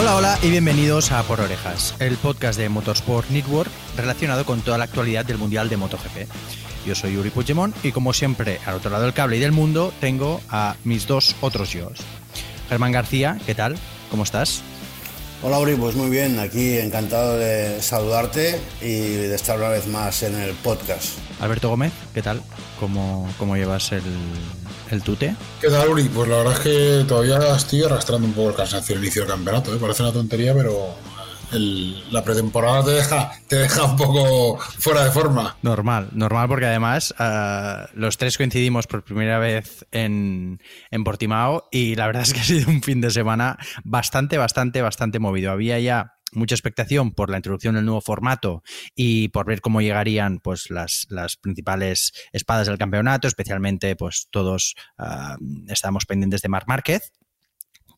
Hola, hola y bienvenidos a Por Orejas, el podcast de Motorsport Network relacionado con toda la actualidad del Mundial de MotoGP. Yo soy Yuri Puigdemont y como siempre, al otro lado del cable y del mundo, tengo a mis dos otros yo. Germán García, ¿qué tal? ¿Cómo estás? Hola Uri, pues muy bien, aquí encantado de saludarte y de estar una vez más en el podcast. Alberto Gómez, ¿qué tal? ¿Cómo, cómo llevas el, el tute? ¿Qué tal, Uri? Pues la verdad es que todavía estoy arrastrando un poco el cansancio del inicio del campeonato. ¿eh? Parece una tontería, pero la pretemporada te deja, te deja un poco fuera de forma. Normal, normal porque además uh, los tres coincidimos por primera vez en, en Portimao y la verdad es que ha sido un fin de semana bastante, bastante, bastante movido. Había ya mucha expectación por la introducción del nuevo formato y por ver cómo llegarían pues las, las principales espadas del campeonato, especialmente pues todos uh, estábamos pendientes de Marc Márquez,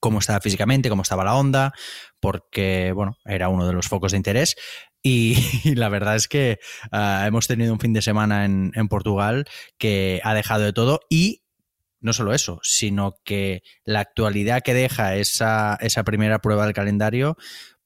cómo estaba físicamente, cómo estaba la onda, porque, bueno, era uno de los focos de interés. Y, la verdad es que uh, hemos tenido un fin de semana en, en, Portugal que ha dejado de todo y no solo eso, sino que la actualidad que deja esa, esa primera prueba del calendario,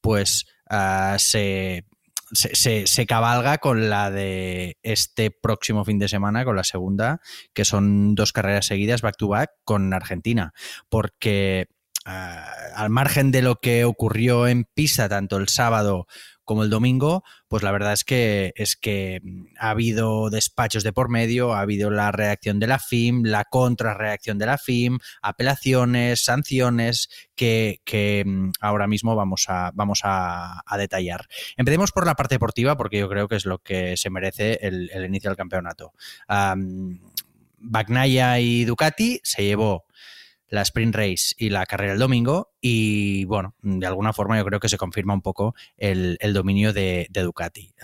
pues uh, se, se, se, cabalga con la de este próximo fin de semana, con la segunda, que son dos carreras seguidas back to back con Argentina. Porque Uh, al margen de lo que ocurrió en Pisa, tanto el sábado como el domingo, pues la verdad es que es que ha habido despachos de por medio, ha habido la reacción de la FIM, la contrarreacción de la FIM, apelaciones, sanciones que, que ahora mismo vamos a, vamos a, detallar. Empecemos por la parte deportiva, porque yo creo que es lo que se merece el, el inicio del campeonato. Um, Bagnaia y Ducati se llevó la sprint race y la carrera el domingo y bueno, de alguna forma yo creo que se confirma un poco el, dominio de, Ducati.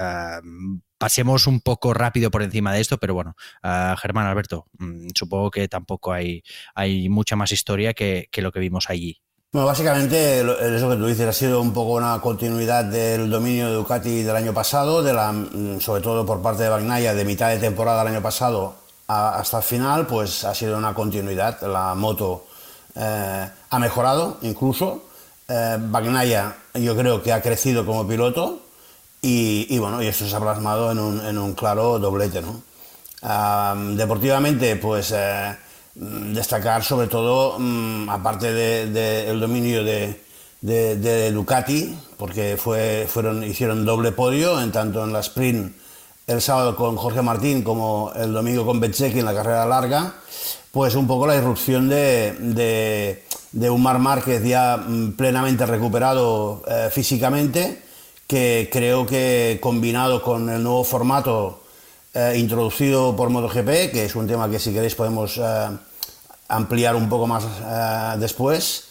Pasemos un poco rápido por encima de esto, pero bueno, Germán Alberto, um, supongo que tampoco hay, hay mucha más historia que, que lo que vimos allí. Bueno, básicamente eso que tú dices ha sido un poco una continuidad del dominio de Ducati del año pasado, de la, sobre todo por parte de Bagnaia, de mitad de temporada del año pasado a, hasta el final, pues ha sido una continuidad. La moto eh, ha mejorado incluso. Eh, Bagnaia yo creo que ha crecido como piloto y, y bueno, y eso se ha plasmado en un, claro doblete. ¿no? Deportivamente, pues eh, destacar sobre todo, um, aparte del de, de dominio de, de, Ducati, porque fue, fueron, hicieron doble podio, en tanto en la sprint el sábado con Jorge Martín como el domingo con Bezzecchi en la carrera larga pues un poco la irrupción de, de, de un Mar Márquez ya mm, plenamente recuperado eh, físicamente, que creo que combinado con el nuevo formato eh, introducido por MotoGP, que es un tema que si queréis podemos eh, ampliar un poco más después,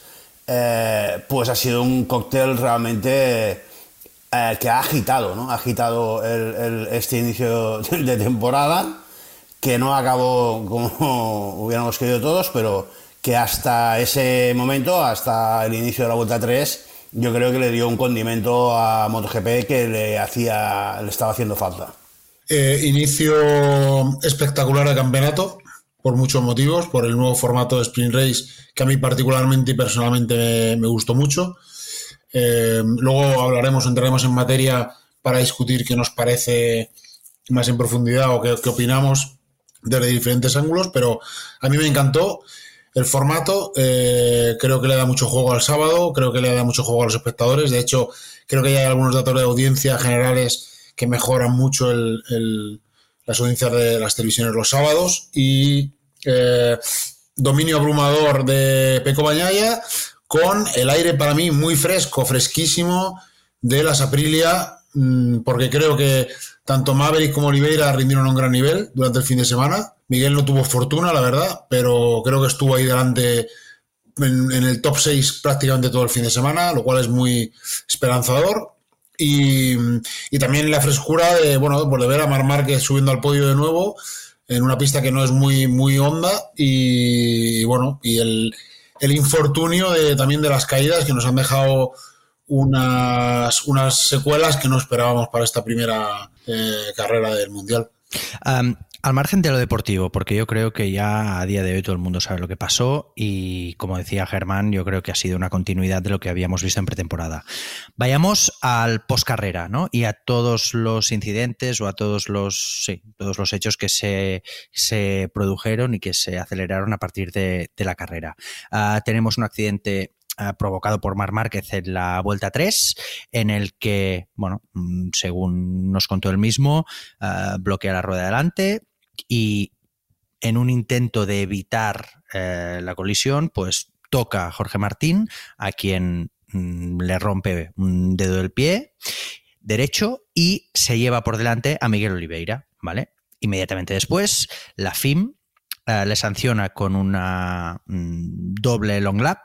pues ha sido un cóctel realmente eh, que ha agitado, ¿no? Ha agitado el, el, este inicio de temporada que no acabó como hubiéramos querido todos, pero que hasta ese momento, hasta el inicio de la vuelta 3, yo creo que le dio un condimento a MotoGP que le hacía, le estaba haciendo falta. Eh, inicio espectacular de campeonato por muchos motivos, por el nuevo formato de Sprint Race que a mí particularmente y personalmente me, me gustó mucho. Eh, luego hablaremos, entraremos en materia para discutir qué nos parece más en profundidad o qué, opinamos desde diferentes ángulos, pero a mí me encantó el formato. Eh, creo que le da mucho juego al sábado, creo que le da mucho juego a los espectadores. De hecho, creo que ya hay algunos datos de audiencia generales que mejoran mucho el, las audiencias de las televisiones los sábados. Y eh, dominio abrumador de Peco Bañaya con el aire para mí muy fresco, fresquísimo de las Aprilia, mm, porque creo que tanto Maverick como Oliveira rindieron un gran nivel durante el fin de semana. Miguel no tuvo fortuna, la verdad, pero creo que estuvo ahí delante en, el top 6 prácticamente todo el fin de semana, lo cual es muy esperanzador. Y, también la frescura de, bueno, pues ver a Mar Márquez subiendo al podio de nuevo en una pista que no es muy, muy honda y bueno, y el, el infortunio de, también de las caídas que nos han dejado unas, unas secuelas que no esperábamos para esta primera eh, carrera del Mundial. Al margen de lo deportivo, porque yo creo que ya a día de hoy todo el mundo sabe lo que pasó y como decía Germán, yo creo que ha sido una continuidad de lo que habíamos visto en pretemporada. Vayamos al postcarrera, ¿no? Y a todos los incidentes o a todos los, sí, todos los hechos que se, se produjeron y que se aceleraron a partir de, la carrera. Ah, tenemos un accidente ah, provocado por Mar Márquez en la vuelta 3, en el que, bueno, mm, según nos contó él mismo, ah, bloquea la rueda delante, y en un intento de evitar eh, la colisión, pues toca a Jorge Martín, a quien mm, le rompe un dedo del pie derecho y se lleva por delante a Miguel Oliveira, ¿vale? Inmediatamente después, la FIM eh, le sanciona con una mm, doble long lap.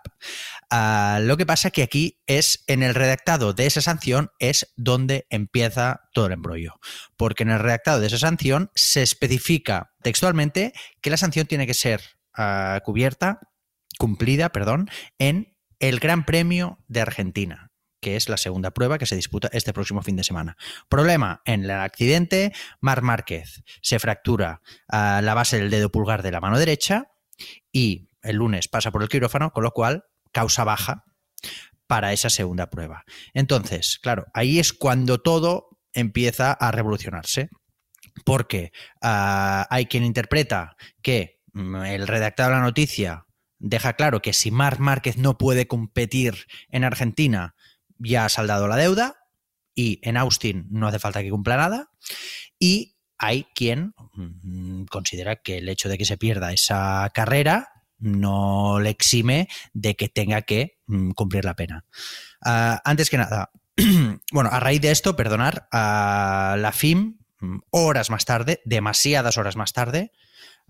Ah, lo que pasa que aquí es en el redactado de esa sanción es donde empieza todo el embrollo. Porque en el redactado de esa sanción se especifica textualmente que la sanción tiene que ser ah, cubierta, cumplida, perdón, en el Gran Premio de Argentina que es la segunda prueba que se disputa este próximo fin de semana. Problema, en el accidente, Mar Márquez se fractura a la base del dedo pulgar de la mano derecha y el lunes pasa por el quirófano, con lo cual causa baja para esa segunda prueba. Entonces, claro, ahí es cuando todo empieza a revolucionarse, porque ah, hay quien interpreta que mm, el redactado de la noticia deja claro que si Mar Márquez no puede competir en Argentina, ya ha saldado la deuda y en Austin no hace falta que cumpla nada. Y hay quien mm, considera que el hecho de que se pierda esa carrera no le exime de que tenga que mm, cumplir la pena. Ah, antes que nada, bueno, a raíz de esto, perdonar, a la FIM, mm, horas más tarde, demasiadas horas más tarde,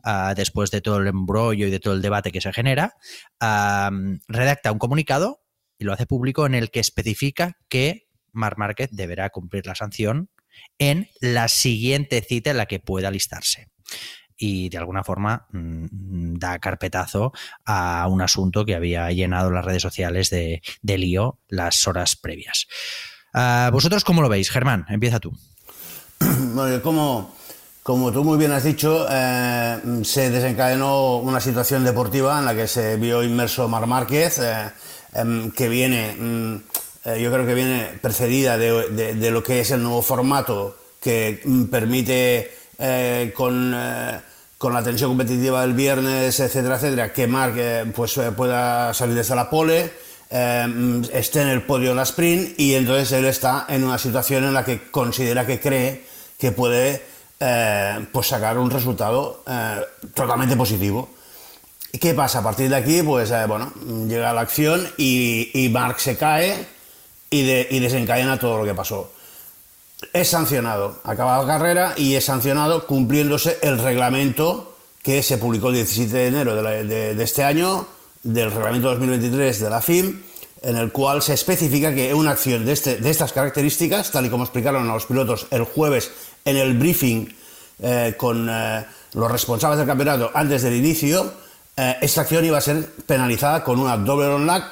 ah, después de todo el embrollo y de todo el debate que se genera, ah, redacta un comunicado y lo hace público en el que especifica que Mar Márquez deberá cumplir la sanción en la siguiente cita en la que pueda alistarse. Y de alguna forma mm, da carpetazo a un asunto que había llenado las redes sociales de, lío las horas previas. Ah, ¿Vosotros cómo lo veis? Germán, empieza tú. Como, como tú muy bien has dicho, eh, se desencadenó una situación deportiva en la que se vio inmerso Mar Márquez. Eh, Em, que viene, mm, eh, yo creo que viene precedida de, lo que es el nuevo formato que mm, permite eh, con, eh, con, la tensión competitiva del viernes, etcétera, etcétera, que Mark pues, pueda salir desde la pole, em, esté en el podio en la sprint y entonces él está en una situación en la que considera que cree que puede pues sacar un resultado totalmente positivo. ¿Qué pasa? A partir de aquí, pues eh, bueno, llega la acción y, y Mark se cae y, desencadena todo lo que pasó. Es sancionado, acaba la carrera y es sancionado cumpliéndose el reglamento que se publicó el 17 de enero de, este año, del reglamento 2023 de la FIM, en el cual se especifica que una acción de, este, de estas características, tal y como explicaron a los pilotos el jueves en el briefing eh, con eh, los responsables del campeonato antes del inicio, eh, esta acción iba a ser penalizada con una doble long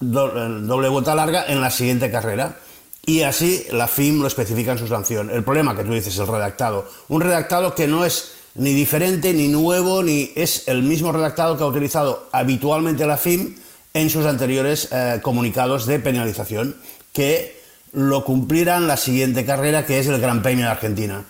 doble, vuelta larga en la siguiente carrera. Y así la FIM lo especifica en su sanción. El problema que tú dices, el redactado. Un redactado que no es ni diferente, ni nuevo, ni es el mismo redactado que ha utilizado habitualmente la FIM en sus anteriores eh, comunicados de penalización, que lo cumplirán la siguiente carrera, que es el Gran Premio de Argentina.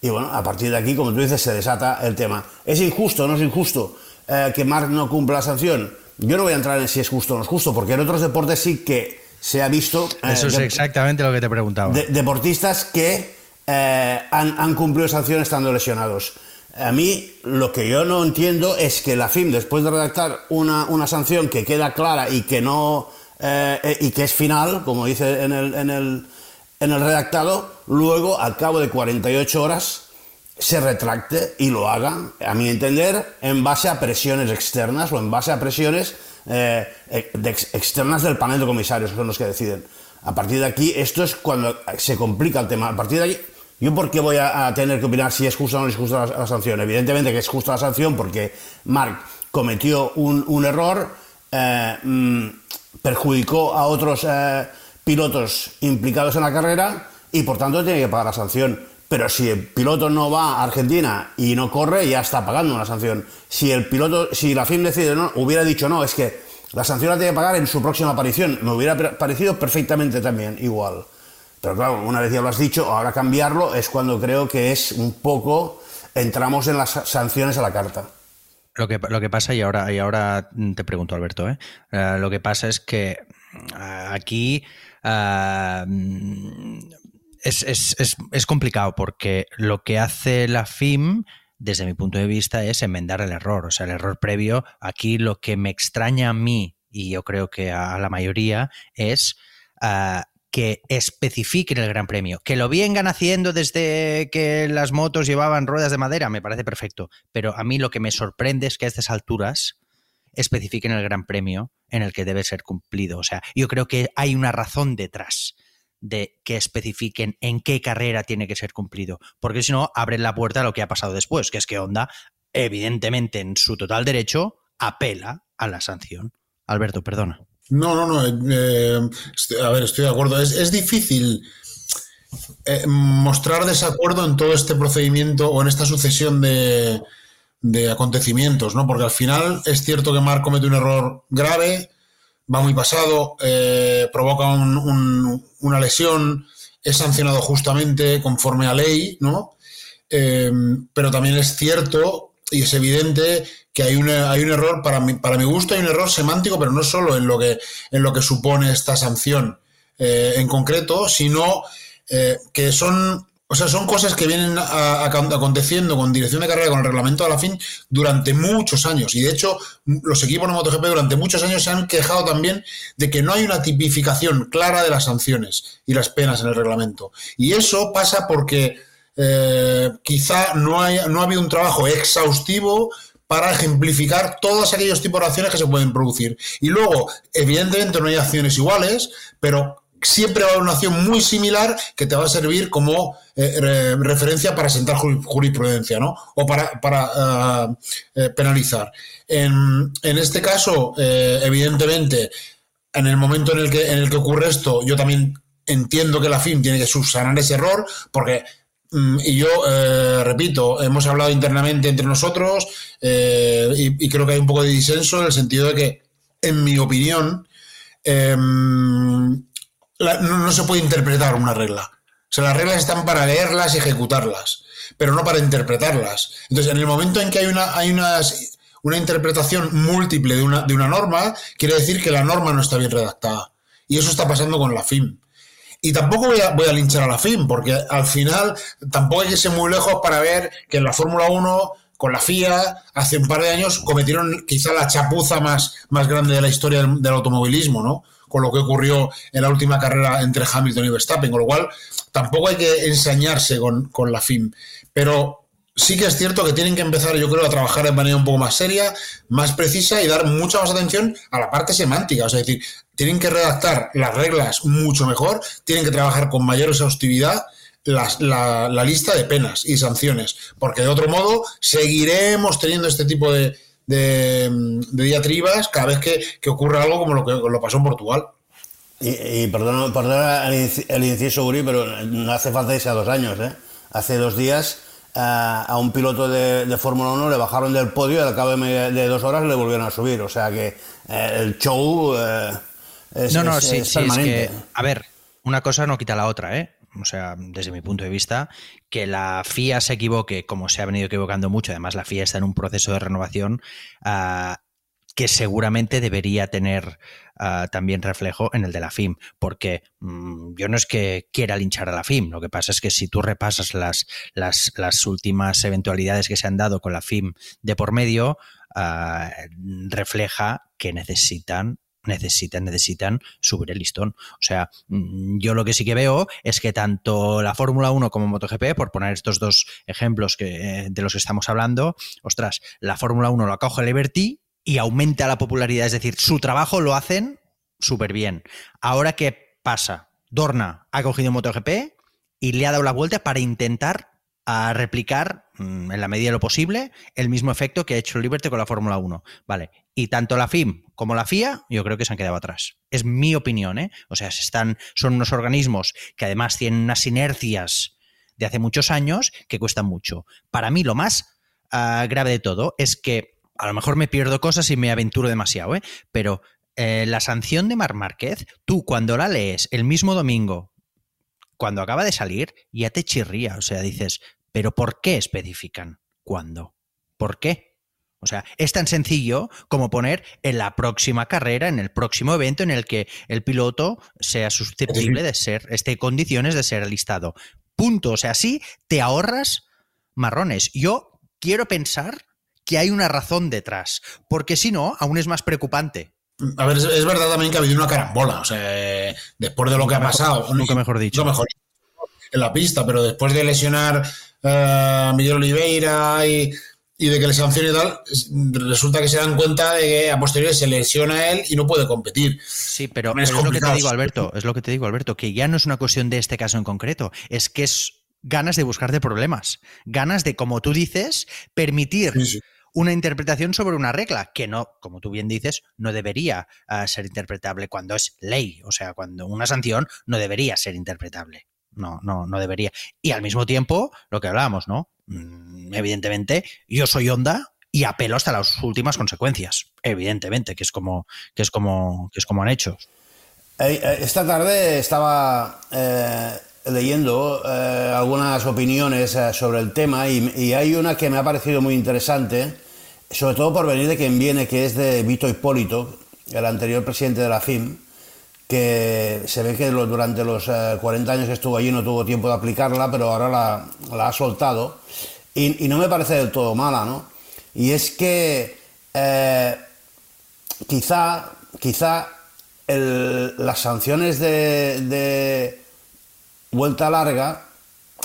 Y bueno, a partir de aquí, como tú dices, se desata el tema. ¿Es injusto o no es injusto? Eh, que Marc no cumpla la sanción. Yo no voy a entrar en si es justo o no es justo, porque en otros deportes sí que se ha visto. Eh, Eso es exactamente lo que te preguntaba. deportistas que eh, han, cumplido sanción estando lesionados. A mí lo que yo no entiendo es que la FIM, después de redactar una, una sanción que queda clara y que no y que es final, como dice en el, en el, en el redactado, luego, al cabo de 48 horas, se retracte y lo haga, a mi entender, en base a presiones externas o en base a presiones eh, externas del panel de comisarios, que son los que deciden. A partir de aquí, esto es cuando se complica el tema. A partir de ahí, ¿yo por qué voy a, tener que opinar si es justa o no es justa la, sanción? Evidentemente que es justa la sanción porque Mark cometió un, error, eh, mm, perjudicó a otros eh, pilotos implicados en la carrera y por tanto tiene que pagar la sanción pero si el piloto no va a Argentina y no corre, ya está pagando una sanción. Si el piloto, si la FIM decide no, hubiera dicho no, es que la sanción la tiene que pagar en su próxima aparición, me hubiera parecido perfectamente también igual. Pero claro, una vez ya lo has dicho, ahora cambiarlo es cuando creo que es un poco, entramos en las sanciones a la carta. Lo que, lo que pasa, y ahora, y ahora te pregunto, Alberto, ¿eh? Eh, lo que pasa es que eh, aquí es, complicado porque lo que hace la FIM, desde mi punto de vista, es enmendar el error. O sea, el error previo, aquí lo que me extraña a mí, y yo creo que a la mayoría, es ah, que especifiquen el Gran Premio. Que lo vengan haciendo desde que las motos llevaban ruedas de madera, me parece perfecto. Pero a mí lo que me sorprende es que a estas alturas especifiquen el Gran Premio en el que debe ser cumplido. O sea, yo creo que hay una razón detrás de que especifiquen en qué carrera tiene que ser cumplido, porque si no, abren la puerta a lo que ha pasado después, que es que Honda, evidentemente en su total derecho, apela a la sanción. Alberto, perdona. No, no, no. Eh, a ver, estoy de acuerdo. Es, difícil eh, mostrar desacuerdo en todo este procedimiento o en esta sucesión de, de acontecimientos, ¿no? Porque al final es cierto que Mark comete un error grave, va muy pasado, eh, provoca una lesión, es sancionado justamente conforme a ley, ¿no? Em, pero también es cierto y es evidente que hay, hay un error, para mi, para mi gusto hay un error semántico, pero no solo en lo que, en lo que supone esta sanción eh, en concreto, sino eh, que son o sea, son cosas que vienen aconteciendo con dirección de carrera, con el reglamento de la FIN durante muchos años. Y de hecho, los equipos de MotoGP durante muchos años se han quejado también de que no hay una tipificación clara de las sanciones y las penas en el reglamento. Y eso pasa porque eh, quizá no, no ha habido un trabajo exhaustivo para ejemplificar todos aquellos tipos de acciones que se pueden producir. Y luego, evidentemente, no hay acciones iguales, pero siempre va a haber una acción muy similar que te va a servir como eh, referencia para sentar jurisprudencia, ¿no? O para, para eh, eh, penalizar. En, este caso, evidentemente, en el momento en el, que, en el que ocurre esto, yo también entiendo que la FIM tiene que subsanar ese error, porque mm, y yo, repito, hemos hablado internamente entre nosotros y, creo que hay un poco de disenso en el sentido de que, en mi opinión, em, no, se puede interpretar una regla. O sea, las reglas están para leerlas y ejecutarlas, pero no para interpretarlas. Entonces, en el momento en que hay una, hay una interpretación múltiple de una, de una norma, quiere decir que la norma no está bien redactada. Y eso está pasando con la FIM. Y tampoco voy a, voy a linchar a la FIM, porque al final tampoco hay que ser muy lejos para ver que en la Fórmula 1 con la FIA hace un par de años cometieron quizá la chapuza más, más grande de la historia del automovilismo, ¿no? Con lo que ocurrió en la última carrera entre Hamilton y Verstappen, con lo cual tampoco hay que ensañarse con, la FIM. Pero sí que es cierto que tienen que empezar, yo creo, a trabajar de manera un poco más seria, más precisa y dar mucha más atención a la parte semántica. O sea, es decir, tienen que redactar las reglas mucho mejor, tienen que trabajar con mayor exhaustividad. La, lista de penas y sanciones, porque de otro modo seguiremos teniendo este tipo de, de, diatribas cada vez que, que, ocurre algo como lo que lo pasó en Portugal. Y, perdón, perdona el, inciso, Uri, pero no hace falta que sea dos años. ¿eh? Hace dos días a, un piloto de, Fórmula 1 le bajaron del podio y al cabo de, dos horas le volvieron a subir. O sea que eh, el show eh, es, no, no, sí, permanente. a ver, una cosa no quita la otra, ¿eh? O sea, desde mi punto de vista, que la FIA se equivoque, como se ha venido equivocando mucho, además la FIA está en un proceso de renovación ah, que seguramente debería tener ah, también reflejo en el de la FIM, porque mm, yo no es que quiera linchar a la FIM, lo que pasa es que si tú repasas las, las, últimas eventualidades que se han dado con la FIM de por medio, ah, refleja que necesitan necesitan, necesitan subir el listón. O sea, mm, yo lo que sí que veo es que tanto la Fórmula 1 como MotoGP, por poner estos dos ejemplos que, de los que estamos hablando, ostras, la Fórmula 1 lo acoge Liberty y aumenta la popularidad, es decir, su trabajo lo hacen súper bien. Ahora, ¿qué pasa? Dorna ha cogido MotoGP y le ha dado la vuelta para intentar a replicar, mm, en la medida de lo posible, el mismo efecto que ha hecho Liberty con la Fórmula 1. Vale. Y tanto la FIM como la FIA, yo creo que se han quedado atrás. Es mi opinión, ¿eh? O sea, están, son unos organismos que además tienen unas inercias de hace muchos años que cuestan mucho. Para mí lo más ah, grave de todo es que a lo mejor me pierdo cosas y me aventuro demasiado, ¿eh? pero eh, la sanción de Mar Márquez, tú cuando la lees el mismo domingo, cuando acaba de salir, ya te chirría. O sea, dices, pero ¿por qué especifican cuándo? ¿Por qué? O sea, es tan sencillo como poner en la próxima carrera, en el próximo evento en el que el piloto sea susceptible de ser, esté en condiciones de ser alistado. Punto. O sea, así te ahorras marrones. Yo quiero pensar que hay una razón detrás, porque si no, aún es más preocupante. A ver, es, verdad también que ha habido una carambola. O sea, después de lo que ha pasado. Nunca mejor dicho. mejor en la pista, pero después de lesionar a Miguel Oliveira y, de que le sancione y tal, resulta que se dan cuenta de que a posteriori se lesiona a él y no puede competir. Sí, pero, es, lo que te digo, Alberto, es lo que te digo, Alberto, que ya no es una cuestión de este caso en concreto, es que es ganas de buscarte problemas, ganas de, como tú dices, permitir una interpretación sobre una regla que no, como tú bien dices, no debería ah, ser interpretable cuando es ley. O sea, cuando una sanción no debería ser interpretable. No, no, no debería. Y al mismo tiempo, lo que hablábamos, ¿no? Mm, evidentemente, yo soy onda y apelo hasta las últimas consecuencias. Evidentemente, que es como, que es como, que es como han hecho. Eh, esta tarde estaba eh, leyendo eh, algunas opiniones sobre el tema y, hay una que me ha parecido muy interesante sobre todo por venir de quien viene, que es de Vito Hipólito, el anterior presidente de la FIM, que se ve que durante los 40 eh, años que estuvo allí no tuvo tiempo de aplicarla, pero ahora la, ha soltado. Y, no me parece del todo mala, ¿no? Y es que eh, quizá, quizá las sanciones de, de vuelta larga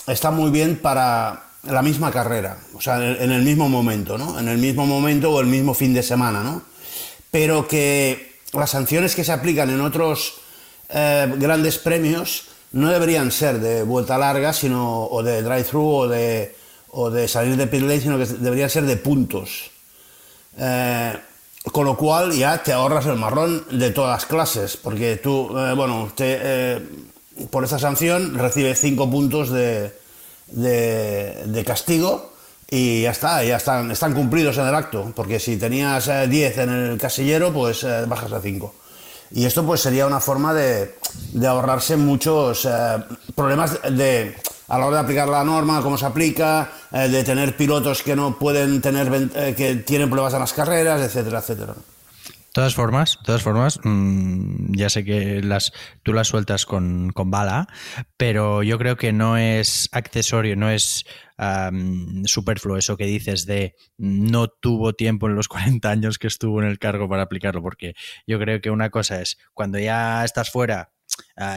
están muy bien para la misma carrera, o sea, en el mismo momento, ¿no? En el mismo momento o el mismo fin de semana, ¿no? Pero que las sanciones que se aplican en otros eh, grandes premios no deberían ser de vuelta larga, sino o de drive-thru o de, o de salir de pit lane, sino que deberían ser de puntos. Eh, con lo cual ya te ahorras el marrón de todas las clases, porque tú, eh, bueno, usted por esta sanción recibe cinco puntos de, de, castigo y ya está, ya están, cumplidos en el acto, porque si tenías 10 eh, en el casillero, pues eh, bajas a 5. Y esto pues sería una forma de, ahorrarse muchos eh, problemas de, a la hora de aplicar la norma, cómo se aplica, de tener pilotos que no pueden tener, que tienen problemas en las carreras, etcétera, etcétera todas formas, todas formas, mm, ya sé que las, tú las sueltas con, bala, pero yo creo que no es accesorio, no es superfluo eso que dices de no tuvo tiempo en los 40 años que estuvo en el cargo para aplicarlo, porque yo creo que una cosa es cuando ya estás fuera,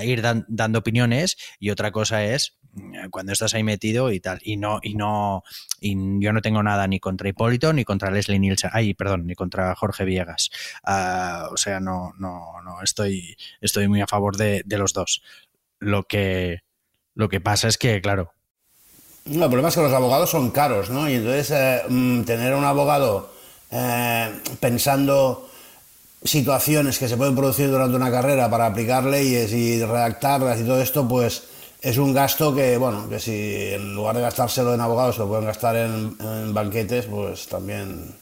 ir dando opiniones y otra cosa es eh, cuando estás ahí metido y tal. Y no, y no, y yo no tengo nada ni contra Hipólito ni contra Leslie Nielsen. Ay, perdón, ni contra Jorge Viegas. Ah, o sea, no, no, no, estoy, estoy muy a favor de, los dos. Lo que, lo que pasa es que, claro. No, el problema es que los abogados son caros, ¿no? Y entonces eh, mm, tener un abogado eh, pensando situaciones que se pueden producir durante una carrera para aplicar leyes y redactarlas y todo esto, pues es un gasto que, bueno, que si en lugar de gastárselo en abogados lo pueden gastar en, banquetes, pues también.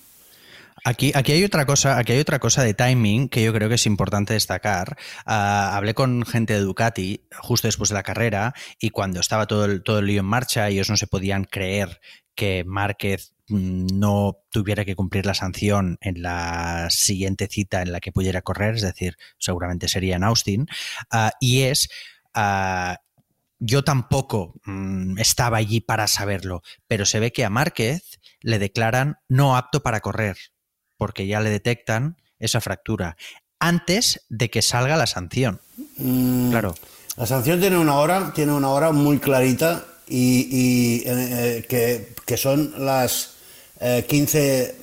Aquí, aquí, hay otra cosa, aquí hay otra cosa de timing que yo creo que es importante destacar. Ah, hablé con gente de Ducati justo después de la carrera y cuando estaba todo todo el lío en marcha, ellos no se podían creer que Márquez mm, no tuviera que cumplir la sanción en la siguiente cita en la que pudiera correr, es decir, seguramente sería en Austin, ah, y es ah, yo tampoco mm, estaba allí para saberlo, pero se ve que a Márquez le declaran no apto para correr, porque ya le detectan esa fractura, antes de que salga la sanción. Mm, claro. La sanción tiene una hora, tiene una hora muy clarita y, eh, que, son las 15,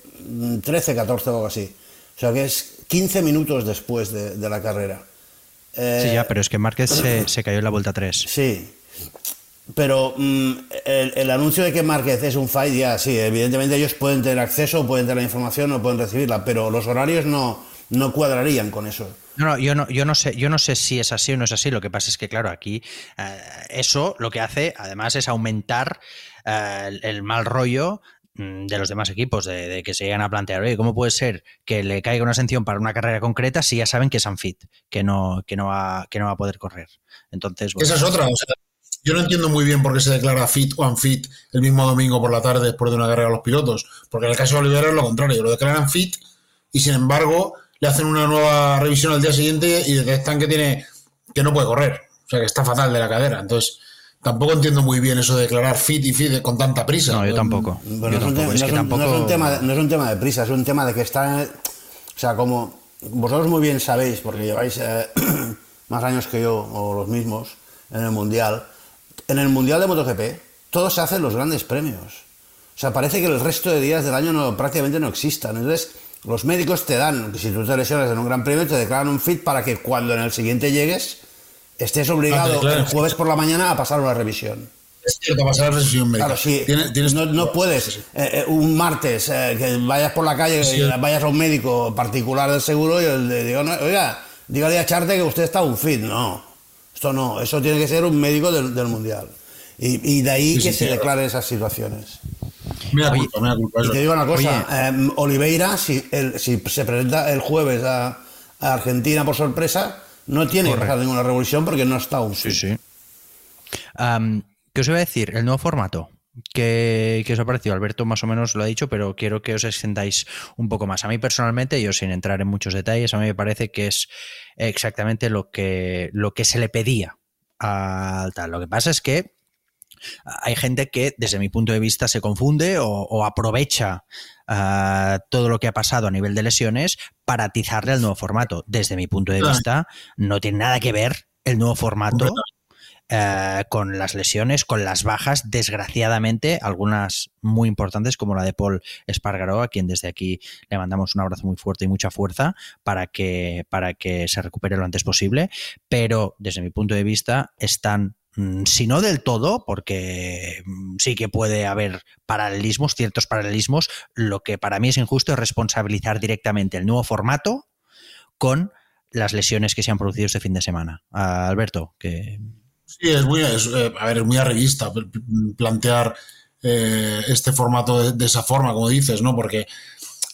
13, 14 o algo así. O sea que es 15 minutos después de la carrera sí, ya, eh, pero es que Márquez se, cayó en la vuelta 3. Sí. Pero mm, el, anuncio de que Márquez es un fight, ya sí, evidentemente ellos pueden tener acceso, pueden tener la información, no pueden recibirla, pero los horarios no, no cuadrarían con eso. No, no, yo no, yo no sé, yo no sé si es así o no es así. Lo que pasa es que, claro, aquí eh, eso lo que hace, además, es aumentar eh, el, mal rollo mm, de los demás equipos, de, que se llegan a plantear, oye, ¿cómo puede ser que le caiga una sanción para una carrera concreta si ya saben que es unfit, que no, que no va, que no va a poder correr? Entonces, Esa es otra. yo no entiendo muy bien por qué se declara fit o unfit el mismo domingo por la tarde después de una carrera a los pilotos, porque en el caso de Olivera es lo contrario, lo declaran fit y sin embargo le hacen una nueva revisión al día siguiente y detectan que tiene que no puede correr, o sea que está fatal de la cadera. Entonces, tampoco entiendo muy bien eso de declarar fit y fit con tanta prisa. No, yo tampoco. no, es un, tema, no es un tema de prisa, es un tema de que está, o sea, como vosotros muy bien sabéis, porque lleváis eh, más años que yo o los mismos en el mundial, en el mundial de MotoGP todo se hace en los grandes premios. O sea, parece que el resto de días del año no, prácticamente no existan. Entonces, los médicos te dan, si tú te lesionas en un gran premio, te declaran un fit para que cuando en el siguiente llegues estés obligado el jueves por la mañana a pasar una revisión. Es cierto, pasar la revisión médica. Claro, sí. no, puedes eh, un martes eh, que vayas por la calle, vayas a un médico particular del seguro y le digo, oiga, dígale a Charte que usted está un fit. No, esto no, eso tiene que ser un médico del, mundial. Y, de ahí que se declaren esas situaciones. Mira culpa, mira culpa. Y te digo una cosa, em, Oliveira, si, si, se presenta el jueves a, Argentina por sorpresa, no tiene que pasar ninguna revolución porque no está un Sí, sí. ¿Qué os iba a decir? El nuevo formato. ¿Qué, os ha parecido? Alberto más o menos lo ha dicho, pero quiero que os extendáis un poco más. A mí personalmente, yo sin entrar en muchos detalles, a mí me parece que es exactamente lo que, lo que se le pedía al tal. Lo que pasa es que hay gente que, desde mi punto de vista, se confunde o, aprovecha ah, todo lo que ha pasado a nivel de lesiones para atizarle al nuevo formato. Desde mi punto de vista, no tiene nada que ver el nuevo formato eh, con las lesiones, con las bajas, desgraciadamente, algunas muy importantes, como la de Paul Espargaró, a quien desde aquí le mandamos un abrazo muy fuerte y mucha fuerza para que, para que se recupere lo antes posible. Pero desde mi punto de vista, están si no del todo, porque mm, sí que puede haber paralelismos, ciertos paralelismos, lo que para mí es injusto es responsabilizar directamente el nuevo formato con las lesiones que se han producido este fin de semana. Alberto, que... Sí, es muy, eh, a ver, es muy plantear eh, este formato de, esa forma, como dices, ¿no? Porque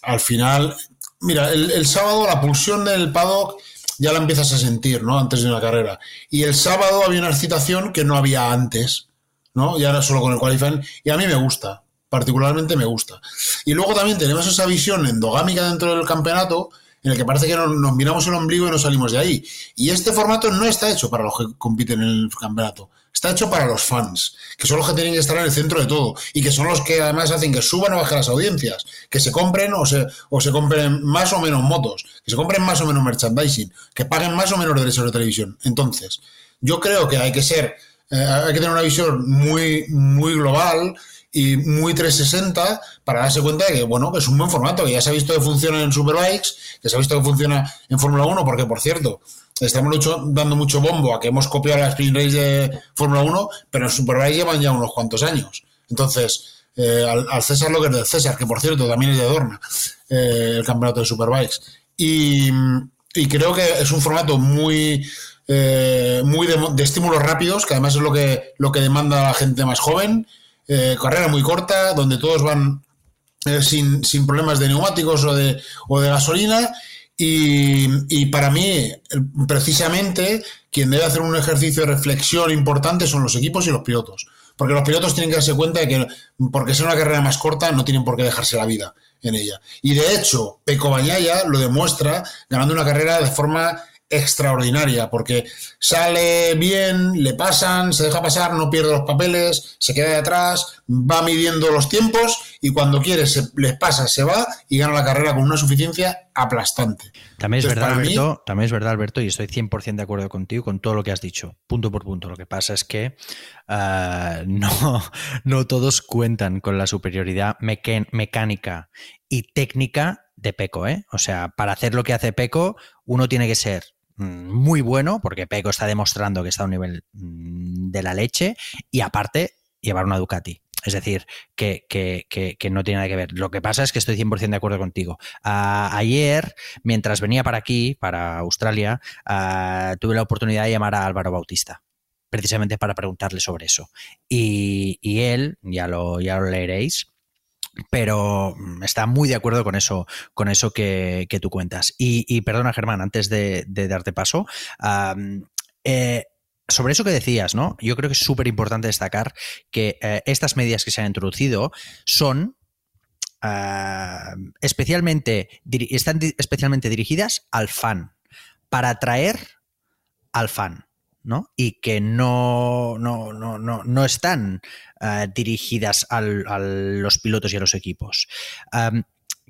al final, mira, el, el sábado la pulsión del paddock ya la empiezas a sentir, ¿no? Antes de una carrera. Y el sábado había una excitación que no había antes, ¿no? Y ahora solo con el qualifying. Y a mí me gusta, particularmente me gusta. Y luego también tenemos esa visión endogámica dentro del campeonato en el que parece que nos, miramos el ombligo y no salimos de ahí. Y este formato no está hecho para los que compiten en el campeonato. Está hecho para los fans, que son los que tienen que estar en el centro de todo y que son los que además hacen que suban o bajen las audiencias, que se compren o se, o se compren más o menos motos, que se compren más o menos merchandising, que paguen más o menos derechos de televisión. Entonces, yo creo que hay que ser, eh, hay que tener una visión muy, muy global y muy 360 para darse cuenta de que, bueno, es un buen formato, que ya se ha visto que funciona en Superbikes, que se ha visto que funciona en Fórmula 1, porque, por cierto, estamos dando mucho bombo a que hemos copiado la Sprint Race de Fórmula 1, pero en Superbikes llevan ya unos cuantos años. Entonces, eh, al, César lo que es del César, que por cierto también es de Dorna, eh, el campeonato de Superbikes. Y, y, creo que es un formato muy, eh, muy de, de, estímulos rápidos, que además es lo que, lo que demanda la gente más joven eh, carrera muy corta, donde todos van eh, sin, problemas de neumáticos o de, o de gasolina. Y, para mí, precisamente, quien debe hacer un ejercicio de reflexión importante son los equipos y los pilotos. Porque los pilotos tienen que darse cuenta de que, porque sea una carrera más corta, no tienen por qué dejarse la vida en ella. Y de hecho, Peco Bañaya lo demuestra ganando una carrera de forma extraordinaria, porque sale bien, le pasan, se deja pasar, no pierde los papeles, se queda de atrás, va midiendo los tiempos y cuando quiere se les pasa, se va y gana la carrera con una suficiencia aplastante. También es verdad, Alberto, también es verdad, Alberto, y estoy 100% de acuerdo contigo con todo lo que has dicho, punto por punto. Lo que pasa es que ah, no, no todos cuentan con la superioridad mecánica y técnica de Peco, ¿eh? O sea, para hacer lo que hace Peco, uno tiene que ser muy bueno, porque Peco está demostrando que está a un nivel mm, de la leche, y aparte llevar una Ducati. Es decir, que, no tiene nada que ver. Lo que pasa es que estoy 100% de acuerdo contigo. ayer, mientras venía para aquí, para Australia, tuve la oportunidad de llamar a Álvaro Bautista precisamente para preguntarle sobre eso. Y, él, ya lo, ya lo leeréis, pero está muy de acuerdo con eso, con eso que, tú cuentas. Y, perdona, Germán, antes de, darte paso, eh, sobre eso que decías, ¿no? Yo creo que es súper importante destacar que eh, estas medidas que se han introducido son ah, especialmente, están especialmente dirigidas al fan, para atraer al fan. ¿No? Y que no, no, no, no, están ah, dirigidas a los pilotos y a los equipos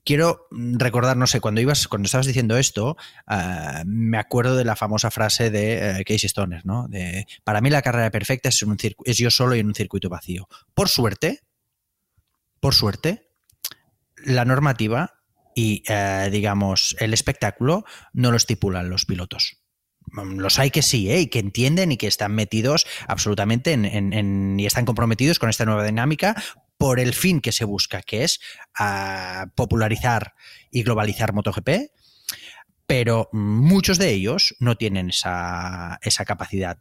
quiero recordar, no sé, cuando ibas, cuando estabas diciendo esto, ah, me acuerdo de la famosa frase de uh, Casey Stoner, ¿no? Para mí la carrera perfecta es, un es yo solo y en un circuito vacío. Por suerte, por suerte, la normativa y, eh, digamos, el espectáculo no lo estipulan los pilotos. Mm, los hay que sí, ¿eh? y que entienden y que están metidos absolutamente en, y están comprometidos con esta nueva dinámica por el fin que se busca, que es ah, popularizar y globalizar MotoGP, pero muchos de ellos no tienen esa, capacidad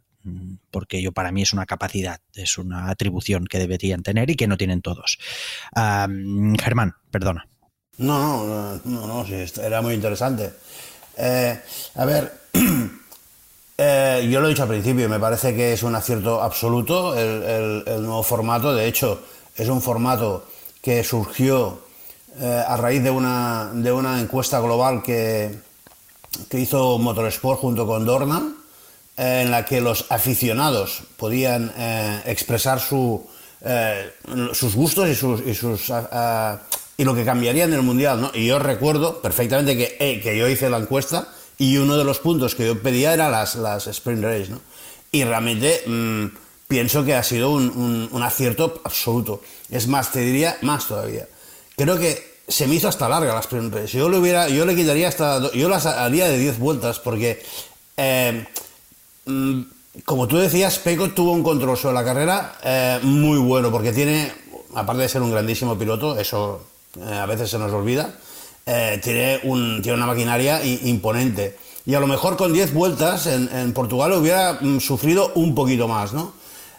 porque yo para mí es una capacidad, es una atribución que deberían tener y que no tienen todos. Germán, perdona. No, no, no, no, sí, era muy interesante. Eh, a ver, eh, yo lo he dicho al principio, me parece que es un acierto absoluto el nuevo formato. De hecho, es un formato que surgió eh, a raíz de una, de una encuesta global que, que hizo Motorsport junto con Dornan, eh, en la que los aficionados podían expresar su, sus gustos y, sus, y, sus, y lo que cambiaría en el Mundial. Y yo recuerdo perfectamente que, que yo hice la encuesta y uno de los puntos que yo pedía era las, las sprint race. Y realmente... Mm, pienso que ha sido un, acierto absoluto. Es más, te diría más todavía. Creo que se me hizo hasta larga las primeras. Yo le hubiera, yo le quitaría hasta, yo las haría de 10 vueltas porque, eh, mm, como tú decías, Peco tuvo un control sobre la carrera eh, muy bueno porque tiene, aparte de ser un grandísimo piloto, eso eh, a veces se nos olvida, tiene, un, tiene una maquinaria imponente. Y a lo mejor con 10 vueltas en, en Portugal hubiera mm, sufrido un poquito más, ¿no?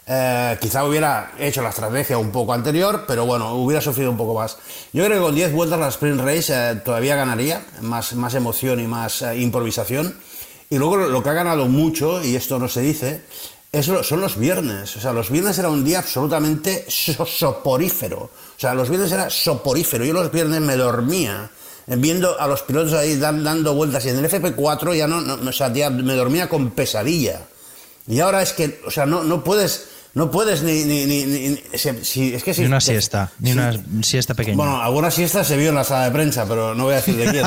Eh, quizá hubiera hecho la estrategia un poco anterior, pero bueno, hubiera sufrido un poco más. Yo creo que con 10 vueltas la sprint race eh, todavía ganaría, más, más emoción y más eh, improvisación. Y luego lo que ha ganado mucho, y esto no se dice, es, son los viernes. O sea, los viernes era un día absolutamente soporífero. O sea, los viernes era soporífero. Yo los viernes me dormía viendo a los pilotos ahí dando vueltas y en el FP4 ya no, no o sea, me dormía con pesadilla. Y ahora es que, o sea, no, no puedes no puedes ni... ni, ni, si, es que ni una siesta, ni una siesta pequeña. Bueno, alguna siesta se vio en la sala de prensa, pero no voy a decir de quién.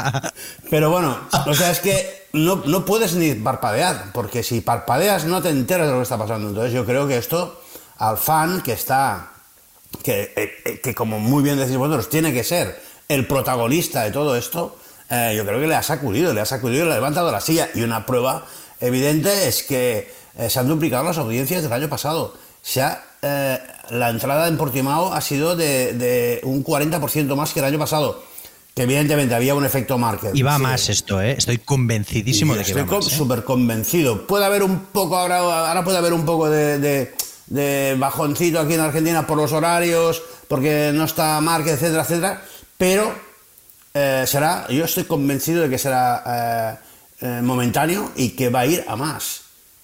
pero bueno, o sea, es que no, no puedes ni parpadear, porque si parpadeas no te enteras de lo que está pasando. Entonces yo creo que esto al fan que está, que, eh, eh, que como muy bien decís vosotros, tiene que ser el protagonista de todo esto, eh, yo creo que le ha sacudido, le ha sacudido y le ha levantado la silla. Y una prueba evidente es que eh, se han duplicado las audiencias del año pasado. Se eh, la entrada en Portimao ha sido de, un 40% más que el año pasado. Que evidentemente había un efecto market. Y va más esto, ¿eh? Estoy convencidísimo de que estoy va más. Estoy súper convencido. Puede haber un poco, ahora, ahora puede haber un poco de, de, bajoncito aquí en Argentina por los horarios, porque no está market, etcétera, etcétera. Pero será, yo estoy convencido de que será momentáneo y que va a ir a más.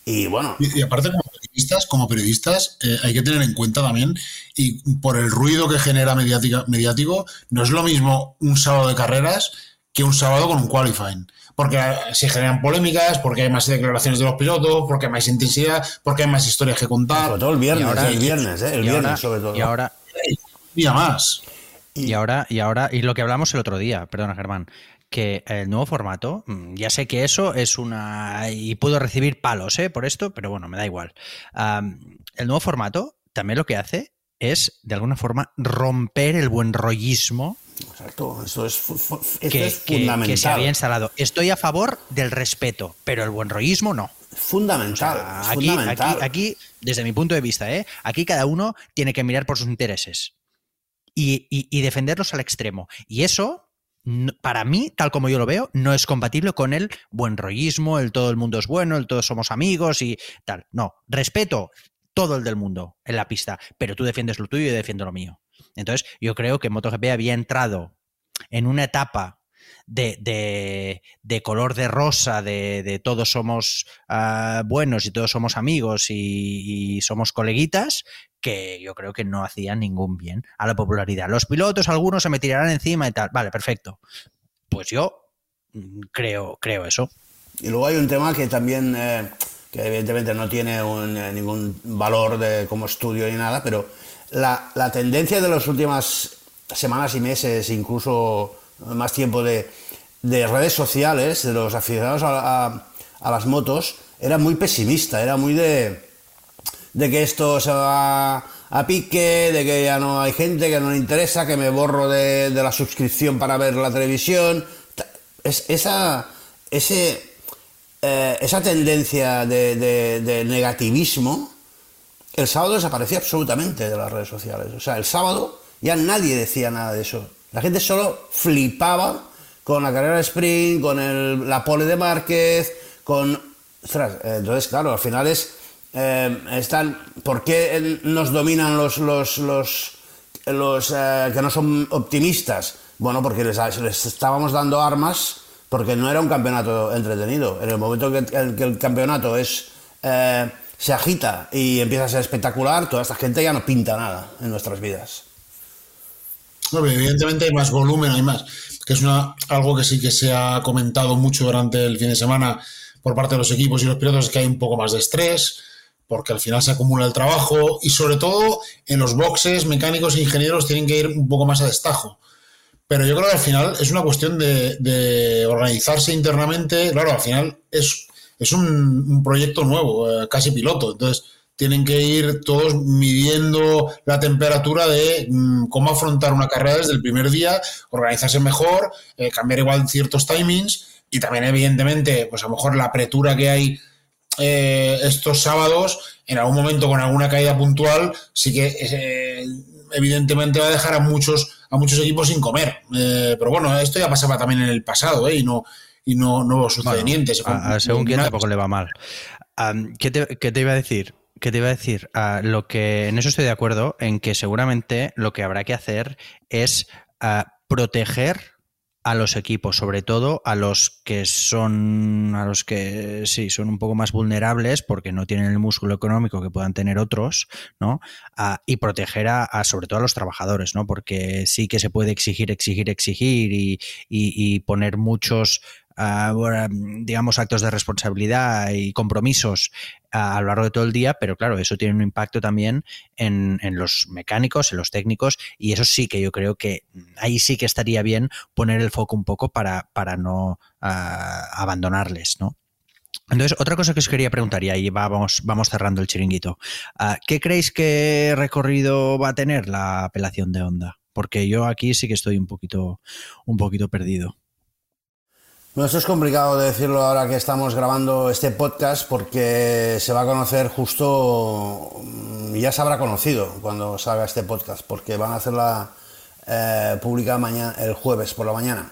Y bueno. Y, aparte, como periodistas, como periodistas eh, hay que tener en cuenta también, y por el ruido que genera mediático, no es lo mismo un sábado de carreras que un sábado con un qualifying. Porque se generan polémicas, porque hay más declaraciones de los pilotos, porque hay más intensidad, porque hay más historias que contar. Sobre todo el viernes, el viernes, ¿eh? el viernes sobre todo. Y ahora. Y más. Y ahora, y ahora, y lo que hablamos el otro día, perdona Germán, que el nuevo formato, mm, ya sé que eso es una... y puedo recibir palos ¿eh? por esto, pero bueno, me da igual. el nuevo formato también lo que hace es, de alguna forma, romper el buen rollismo. Exacto, eso es, que, fundamental. Que se había instalado. Estoy a favor del respeto, pero el buen rollismo no. Fundamental. aquí, Aquí, desde mi punto de vista, ¿eh? aquí cada uno tiene que mirar por sus intereses y, defenderlos al extremo. Y eso, para mí, tal como yo lo veo, no es compatible con el buen rollismo, el todo el mundo es bueno, el todos somos amigos y tal. No, respeto todo el del mundo en la pista, pero tú defiendes lo tuyo y yo defiendo lo mío. Entonces, yo creo que MotoGP había entrado en una etapa de, color de rosa, de, todos somos ah, buenos y todos somos amigos y, somos coleguitas, que yo creo que no hacían ningún bien a la popularidad. Los pilotos, algunos se me tirarán encima y tal. Vale, perfecto. Pues yo mm, creo, creo eso. Y luego hay un tema que también, eh, que evidentemente no tiene eh, ningún valor de, como estudio ni nada, pero la, la tendencia de las últimas semanas y meses, incluso más tiempo de, redes sociales, de los aficionados a, las motos, era muy pesimista, era muy de, de que esto se va a pique, de que ya no hay gente, que no le interesa, que me borro de, la suscripción para ver la televisión. Es, esa, ese, eh, esa tendencia de, negativismo, el sábado desapareció absolutamente de las redes sociales. O sea, el sábado ya nadie decía nada de eso. La gente solo flipaba con la carrera de sprint, con el, la pole de Márquez, con... entonces, claro, al final es... Eh, están, ¿Por qué nos dominan los, los, los, eh, que no son optimistas? Bueno, porque les, estábamos dando armas porque no era un campeonato entretenido. En el momento que el, campeonato es... Eh, se agita y empieza a ser espectacular, toda esta gente ya no pinta nada en nuestras vidas evidentemente hay más volumen, hay más, que es una, algo que sí que se ha comentado mucho durante el fin de semana por parte de los equipos y los pilotos, es que hay un poco más de estrés, porque al final se acumula el trabajo y sobre todo en los boxes mecánicos e ingenieros tienen que ir un poco más a destajo. Pero yo creo que al final es una cuestión de, organizarse internamente. Claro, al final es, es un, proyecto nuevo, eh, casi piloto. Entonces, tienen que ir todos midiendo la temperatura de mm, cómo afrontar una carrera desde el primer día, organizarse mejor, eh, cambiar igual ciertos timings y también evidentemente, pues a lo mejor la apretura que hay eh, estos sábados, en algún momento con alguna caída puntual, sí que eh, evidentemente va a dejar a muchos a muchos equipos sin comer. pero bueno, esto ya pasaba también en el pasado y no y no, no sucede según quién tampoco le va mal. ¿qué, te, ¿Qué te iba a decir? ¿Qué te iba a decir? Ah, lo que en eso estoy de acuerdo, en que seguramente lo que habrá que hacer es ah, proteger a los equipos, sobre todo a los que son, a los que sí, son un poco más vulnerables porque no tienen el músculo económico que puedan tener otros, ¿no? Y proteger a, sobre todo a los trabajadores, ¿no? Porque sí que se puede exigir, exigir, exigir y, y poner muchos digamos, actos de responsabilidad y compromisos a, lo largo de todo el día, pero claro, eso tiene un impacto también en, los mecánicos, en los técnicos, y eso sí que yo creo que ahí sí que estaría bien poner el foco un poco para, para no abandonarles, ¿no? Entonces, otra cosa que os quería preguntar, y ahí vamos, vamos cerrando el chiringuito. ¿Qué creéis que recorrido va a tener la apelación de Honda? Porque yo aquí sí que estoy un poquito, un poquito perdido. Bueno, esto es complicado de decirlo ahora que estamos grabando este podcast porque se va a conocer justo, mm, ya se habrá conocido cuando salga este podcast, porque van a hacerla eh, pública mañana, el jueves por la mañana.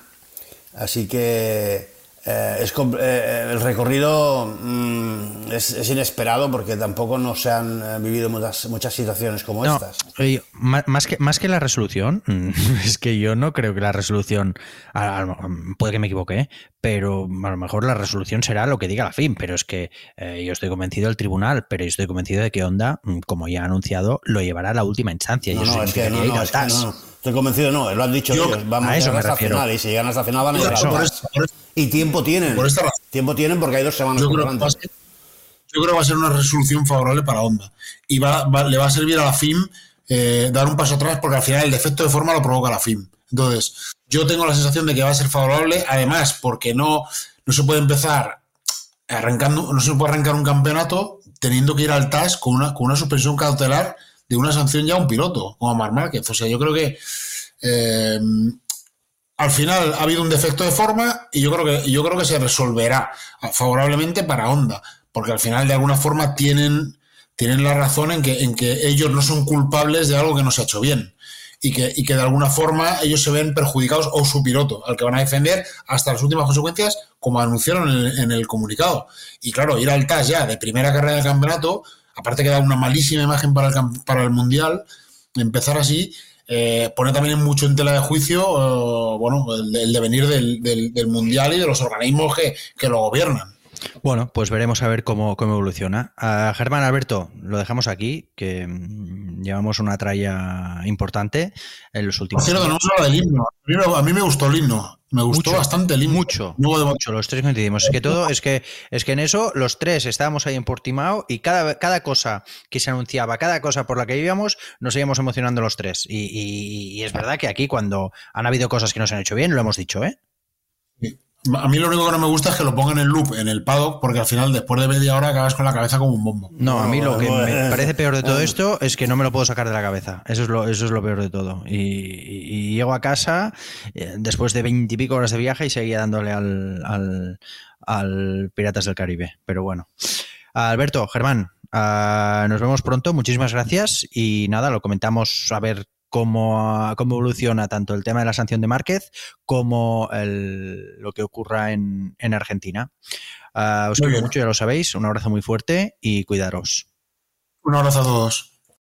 Así que eh, es, eh, el recorrido mm, es, inesperado porque tampoco no se han eh, vivido muchas, muchas situaciones como estas. más, que, más que la resolución, es que yo no creo que la resolución, puede que me equivoque, pero a lo mejor la resolución será lo que diga la FIM, pero es que yo estoy convencido del tribunal, pero yo estoy convencido de que Honda, mm, como ya ha anunciado, lo llevará a la última instancia. No, no, es que no, Estoy convencido, no, lo han dicho ellos. Vamos a, llegar hasta final y si llegan hasta final van a llegar a y tiempo tienen. Por esta razón. Tiempo tienen porque hay dos semanas yo creo, que ser, yo creo que va a ser una resolución favorable para Honda. Y va, le va a servir a la FIM eh, dar un paso atrás porque al final el defecto de forma lo provoca la FIM. Entonces, yo tengo la sensación de que va a ser favorable, además, porque no, no se puede empezar arrancando, no se puede arrancar un campeonato teniendo que ir al TAS con una, con una suspensión cautelar de una sanción ya a un piloto, como a Mar Márquez. O sea, yo creo que eh, al final ha habido un defecto de forma y yo creo que, yo creo que se resolverá favorablemente para Honda. porque al final de alguna forma tienen, tienen la razón en que, en que ellos no son culpables de algo que no se ha hecho bien. Y que, y que de alguna forma ellos se ven perjudicados o su piloto, al que van a defender hasta las últimas consecuencias, como anunciaron en el, en el comunicado. Y claro, ir al TAS ya de primera carrera del campeonato, aparte que da una malísima imagen para el, para el Mundial, empezar así, eh, pone también mucho en tela de juicio eh, bueno, el, el devenir del, del, del, Mundial y de los organismos que, que lo gobiernan. Bueno, pues veremos a ver cómo, cómo evoluciona. Germán Alberto, lo dejamos aquí, que mm, llevamos una tralla importante en los últimos cierto, no hemos hablado del himno. A mí me gustó el himno. Me gustó mucho, bastante el himno. Mucho, mucho. Los tres coincidimos. Es que todo, es que, es que en eso los tres estábamos ahí en Portimao y cada, cada cosa que se anunciaba, cada cosa por la que vivíamos, nos íbamos emocionando los tres. Y, y, y es verdad que aquí cuando han habido cosas que no se han hecho bien, lo hemos dicho, ¿eh? Sí. A mí lo único que no me gusta es que lo pongan en loop en el paddock, porque al final, después de media hora, acabas con la cabeza como un bombo. No, a mí lo que me parece peor de todo esto es que no me lo puedo sacar de la cabeza. Eso es lo, eso es lo peor de todo. Y, y, y llego a casa eh, después de veintipico horas de viaje y seguía dándole al, al, al, Piratas del Caribe. Pero bueno. Alberto, Germán, uh, nos vemos pronto. Muchísimas gracias. Y nada, lo comentamos a ver cómo, cómo, evoluciona tanto el tema de la sanción de Márquez como el, lo que ocurra en, en Argentina. Uh, os quiero mucho, ya lo sabéis. Un abrazo muy fuerte y cuidaros. Un abrazo a todos.